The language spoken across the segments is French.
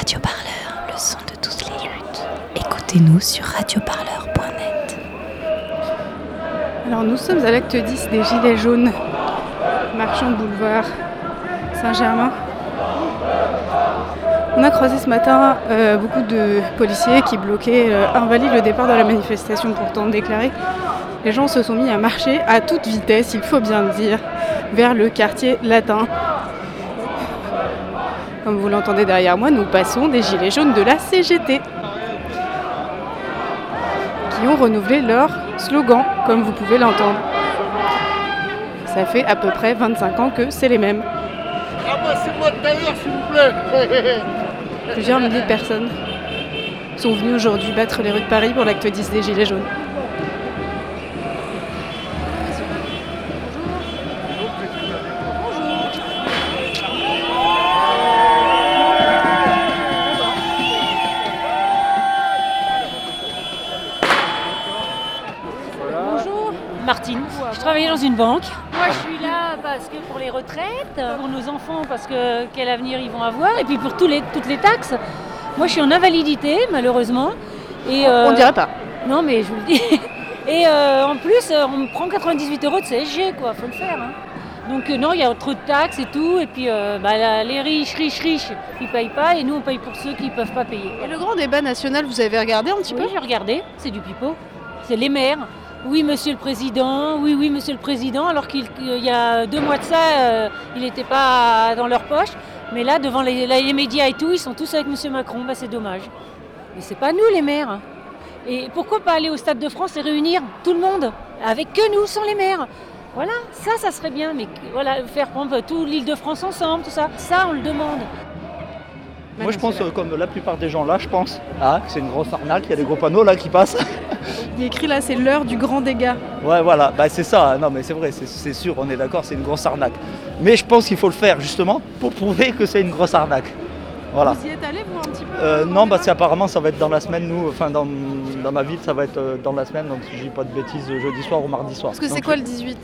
Radio Parleur, le son de toutes les luttes. Écoutez-nous sur radioparleur.net. Alors nous sommes à l'acte 10 des Gilets jaunes, marchand boulevard Saint-Germain. On a croisé ce matin euh, beaucoup de policiers qui bloquaient euh, le départ de la manifestation pourtant déclarée. Les gens se sont mis à marcher à toute vitesse, il faut bien le dire, vers le quartier latin. Comme vous l'entendez derrière moi, nous passons des gilets jaunes de la CGT qui ont renouvelé leur slogan, comme vous pouvez l'entendre. Ça fait à peu près 25 ans que c'est les mêmes. Ah bah s'il vous plaît Plusieurs milliers de personnes sont venues aujourd'hui battre les rues de Paris pour l'acte 10 des Gilets jaunes. Dans une banque. Moi, je suis là parce que pour les retraites, pour nos enfants, parce que quel avenir ils vont avoir, et puis pour tous les, toutes les taxes. Moi, je suis en invalidité, malheureusement. Et, euh, On dirait pas. Non, mais je vous le dis. Et euh, en plus, euh, on me prend 98 euros de CSG, quoi. Faut le faire. hein. Donc euh, non, il y a trop de taxes et tout. Et puis euh, bah, là, les riches, riches, riches, ils payent pas. Et nous, on paye pour ceux qui ne peuvent pas payer. Et le grand débat national, vous avez regardé un petit Oui, j'ai regardé, c'est du pipeau. C'est les maires. Oui, monsieur le président, oui, oui, monsieur le président, alors qu'il qu'il y a deux mois de ça, euh, il n'était pas dans leur poche. Mais là, devant les médias et tout, ils sont tous avec monsieur Macron, bah, c'est dommage. Mais c'est pas nous les maires. Et pourquoi pas aller au Stade de France et réunir tout le monde avec que nous, sans les maires? Voilà, ça, ça serait bien. Mais voilà, faire prendre tout l'île de France ensemble, tout ça, ça, on le demande. Moi je pense, euh, comme la plupart des gens là, je pense ah, que c'est une grosse arnaque, il y a des gros panneaux là qui passent. Il est écrit là, c'est l'heure du grand dégât. ouais voilà, bah, c'est ça, non mais c'est vrai, c'est- sûr, on est d'accord, c'est une grosse arnaque. Mais je pense qu'il faut le faire justement pour prouver que c'est une grosse arnaque. Voilà. Vous y êtes allé, vous, un petit peu Euh, non, bah, c'est apparemment ça va être dans la semaine, nous, enfin dans, dans ma ville, ça va être euh, dans la semaine, donc si je dis pas de bêtises, jeudi soir ou mardi soir. Parce que c'est quoi le 18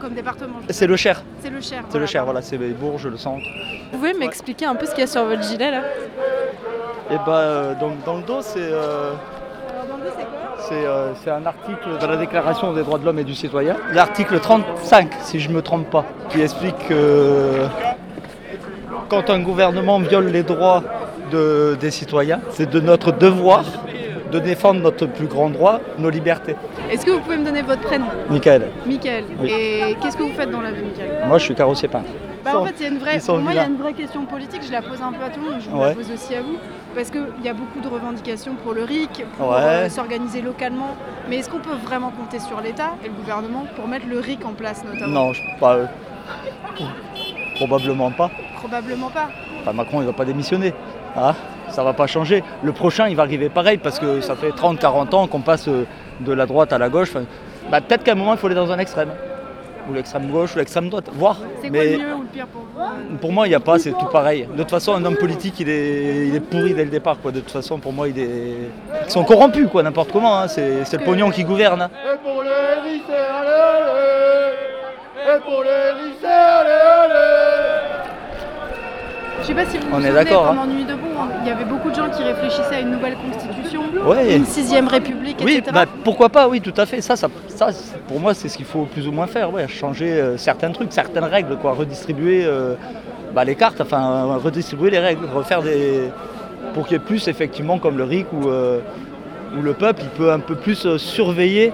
comme département C'est le Cher, C'est le Cher. c'est le Cher, voilà, c'est Bourges, le centre. Vous pouvez m'expliquer un peu ce qu'il y a sur votre gilet là? Et bah, euh, donc dans le dos, c'est. euh, C'est euh, c'est un article de la Déclaration des droits de l'homme et du citoyen, l'article 35, si je ne me trompe pas, qui explique que quand un gouvernement viole les droits de- des citoyens, c'est de notre devoir de défendre notre plus grand droit, nos libertés. Est-ce que vous pouvez me donner votre prénom? Michael, Michael. Oui. Et qu'est-ce que vous faites dans la vie, Michael? Moi je suis carrossier peintre. Bah, en fait, il y a une vraie, pour moi, il y a une vraie question politique. Je la pose un peu à tout le monde. Je vous Ouais. la pose aussi à vous, parce qu'il y a beaucoup de revendications pour le RIC, pour Ouais. euh, s'organiser localement. Mais est-ce qu'on peut vraiment compter sur l'État et le gouvernement pour mettre le RIC en place, notamment? Non, je, pas, euh, probablement pas. Probablement pas. Enfin, Macron il va pas démissionner. Ah, ça va pas changer. Le prochain il va arriver pareil parce que ça fait 30-40 ans qu'on passe euh, de la droite à la gauche. Enfin, bah, Peut-être qu'à un moment il faut aller dans un extrême. Ou l'extrême gauche ou l'extrême droite. Voir. C'est quoi Mais le mieux ou le pire pour vous? pour moi il n'y a pas, c'est tout pareil. De toute façon un homme politique il est, il est pourri dès le départ. Quoi. De toute façon pour moi il est... Ils sont corrompus quoi, n'importe comment. hein. C'est c'est le pognon qui gouverne. hein. Et pour les riches, allez, allez Et pour les riches, allez, allez Je sais pas si vous On vous est souvenez, d'accord, pendant Nuit debout, il y avait beaucoup de gens qui réfléchissaient à une nouvelle constitution, Ouais. une sixième république, Oui, etc. bah, pourquoi pas, oui, tout à fait. Ça, ça, pour moi, c'est ce qu'il faut plus ou moins faire, ouais, changer euh, certains trucs, certaines règles, quoi, redistribuer euh, bah, les cartes, enfin, euh, redistribuer les règles, refaire des. pour qu'il y ait plus, effectivement, comme le RIC, où, euh, où le peuple, il peut un peu plus euh, surveiller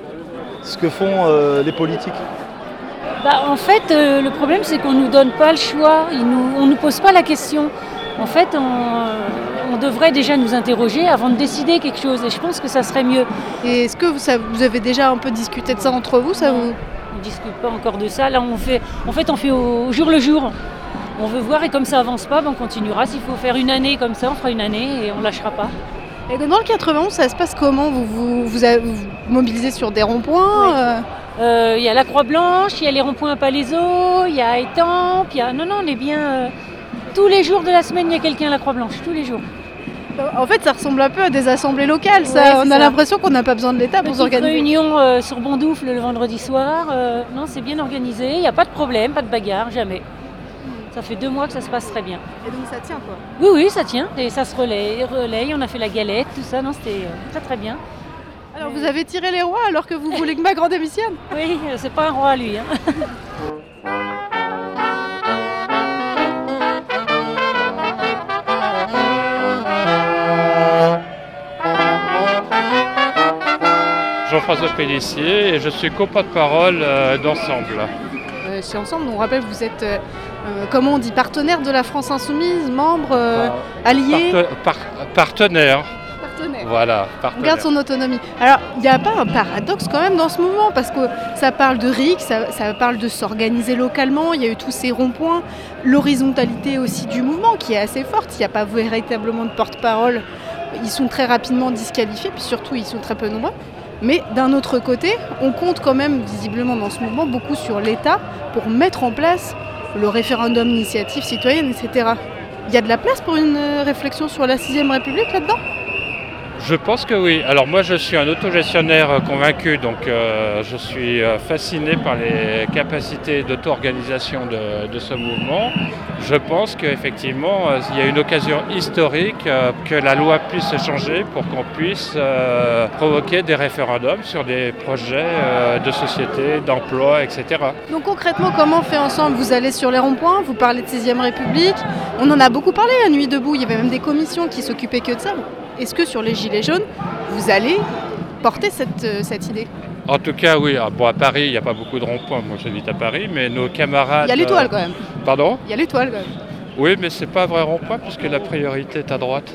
ce que font euh, les politiques. Bah, en fait, euh, le problème, c'est qu'on ne nous donne pas le choix, il nous- on ne nous pose pas la question. En fait, on, on devrait déjà nous interroger avant de décider quelque chose, et je pense que ça serait mieux. Et est-ce que vous, ça- vous avez déjà un peu discuté de ça entre vous ça vous... On ne discute pas encore de ça, là, on fait, en fait, on fait au jour le jour. On veut voir, et comme ça avance pas, ben, on continuera. S'il faut faire une année comme ça, on fera une année, et on lâchera pas. Et dans le 91, ça se passe comment? Vous vous, mobilisez sur des ronds-points Oui. euh, Euh, Il y a la Croix-Blanche, il y a les ronds-points à Palaiseau, il y a Étampes, il y a... Non, non, on est bien... Tous les jours de la semaine, il y a quelqu'un à la Croix-Blanche, tous les jours. En fait, ça ressemble un peu à des assemblées locales. Ça. Ouais, c'est On a l'impression qu'on n'a pas besoin de l'État pour s'organiser. réunion euh, sur Bondoufle le vendredi soir. euh, non, c'est bien organisé, il n'y a pas de problème, pas de bagarre, jamais. Ça fait deux mois que ça se passe très bien. Et donc ça tient quoi Oui, oui, ça tient. Et ça se relaye, relaye. On a fait la galette, tout ça. Non, c'était euh, très très bien. Alors vous avez tiré les rois alors que vous voulez que ma grande démissionne? Oui, c'est pas un roi lui. hein. Jean-François Pellissier et je suis coporte-parole euh, d'Ensemble. Euh, Chez Ensemble, on rappelle, vous êtes, euh, euh, comment on dit, partenaire de la France Insoumise, membre, allié Parte- par- partenaire, Partenaire. voilà, On partenaire. garde son autonomie. Alors, il n'y a pas un paradoxe quand même dans ce mouvement, parce que ça parle de RIC, ça, ça parle de s'organiser localement, il y a eu tous ces ronds-points, l'horizontalité aussi du mouvement qui est assez forte, il n'y a pas véritablement de porte-parole, ils sont très rapidement disqualifiés, puis surtout ils sont très peu nombreux. Mais d'un autre côté, on compte quand même visiblement dans ce mouvement beaucoup sur l'État pour mettre en place le référendum d'initiative citoyenne, etc. Il y a de la place pour une euh, réflexion sur la 6ème République là-dedans? Je pense que oui. Alors moi je suis un autogestionnaire euh, convaincu, donc euh, je suis euh, fasciné par les capacités d'auto-organisation de, ce mouvement. Je pense qu'effectivement il y a une occasion historique que la loi puisse changer pour qu'on puisse provoquer des référendums sur des projets de société, d'emploi, etc. Donc concrètement, comment on fait ensemble? Vous allez sur les ronds-points, vous parlez de 6ème République. On en a beaucoup parlé à Nuit debout, il y avait même des commissions qui s'occupaient que de ça. Est-ce que sur les Gilets jaunes, vous allez porter cette, euh, cette idée? En tout cas, oui. Ah, Bon, à Paris, il n'y a pas beaucoup de ronds-points. Moi, j'habite à Paris, mais nos camarades. Il y a l'étoile euh, quand même. Pardon? Il y a l'étoile quand même. Oui, mais c'est pas un vrai rond-point puisque la priorité est à droite.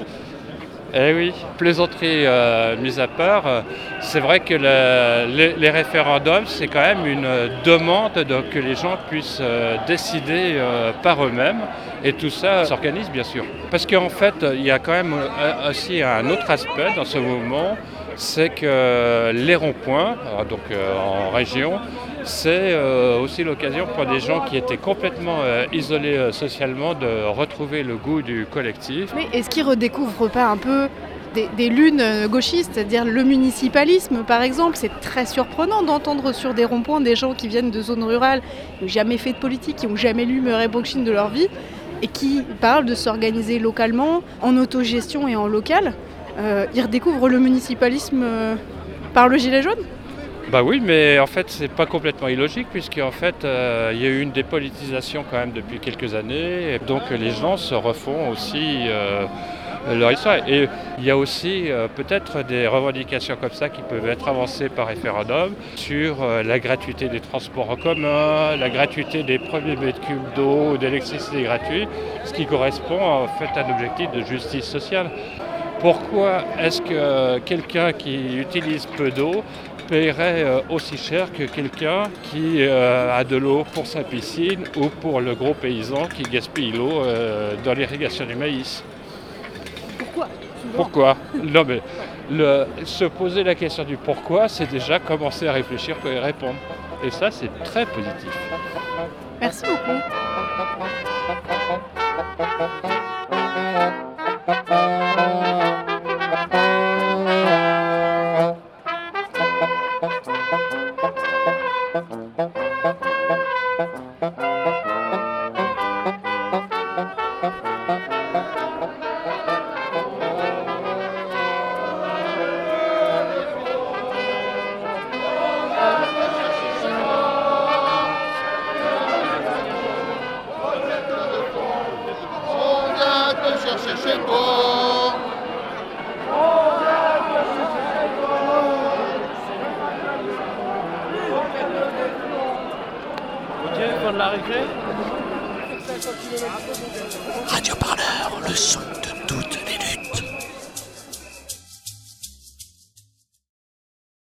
Eh oui, plaisanterie euh, mise à part, euh, c'est vrai que le- les, les référendums, c'est quand même une demande de- que les gens puissent euh, décider par eux-mêmes et tout ça s'organise bien sûr. Parce qu'en fait, il y a quand même euh, aussi un autre aspect dans ce mouvement, c'est que les ronds-points, euh, donc euh, en région, c'est aussi l'occasion pour des gens qui étaient complètement isolés socialement de retrouver le goût du collectif. Mais est-ce qu'ils redécouvrent pas un peu des, lunes gauchistes, c'est-à-dire le municipalisme par exemple C'est très surprenant d'entendre sur des ronds-points des gens qui viennent de zones rurales, qui n'ont jamais fait de politique, qui n'ont jamais lu Murray Bookchin de leur vie, et qui parlent de s'organiser localement, en autogestion et en local. Euh, ils redécouvrent le municipalisme euh, par le gilet jaune Bah oui, mais en fait, c'est pas complètement illogique, puisque en fait, euh, il y a eu une dépolitisation quand même depuis quelques années, et donc les gens se refont aussi leur histoire. Et il y a aussi euh, peut-être des revendications comme ça qui peuvent être avancées par référendum sur euh, la gratuité des transports en commun, la gratuité des premiers mètres cubes d'eau, ou d'électricité gratuite, ce qui correspond en fait à un objectif de justice sociale. Pourquoi est-ce que quelqu'un qui utilise peu d'eau paierait euh, aussi cher que quelqu'un qui euh, a de l'eau pour sa piscine ou pour le gros paysan qui gaspille l'eau euh, dans l'irrigation du maïs? Pourquoi Pourquoi Non mais le- se poser la question du pourquoi, c'est déjà commencer à réfléchir pour y répondre. Et ça, c'est très positif. Merci beaucoup. Radio Parleur, le son de toute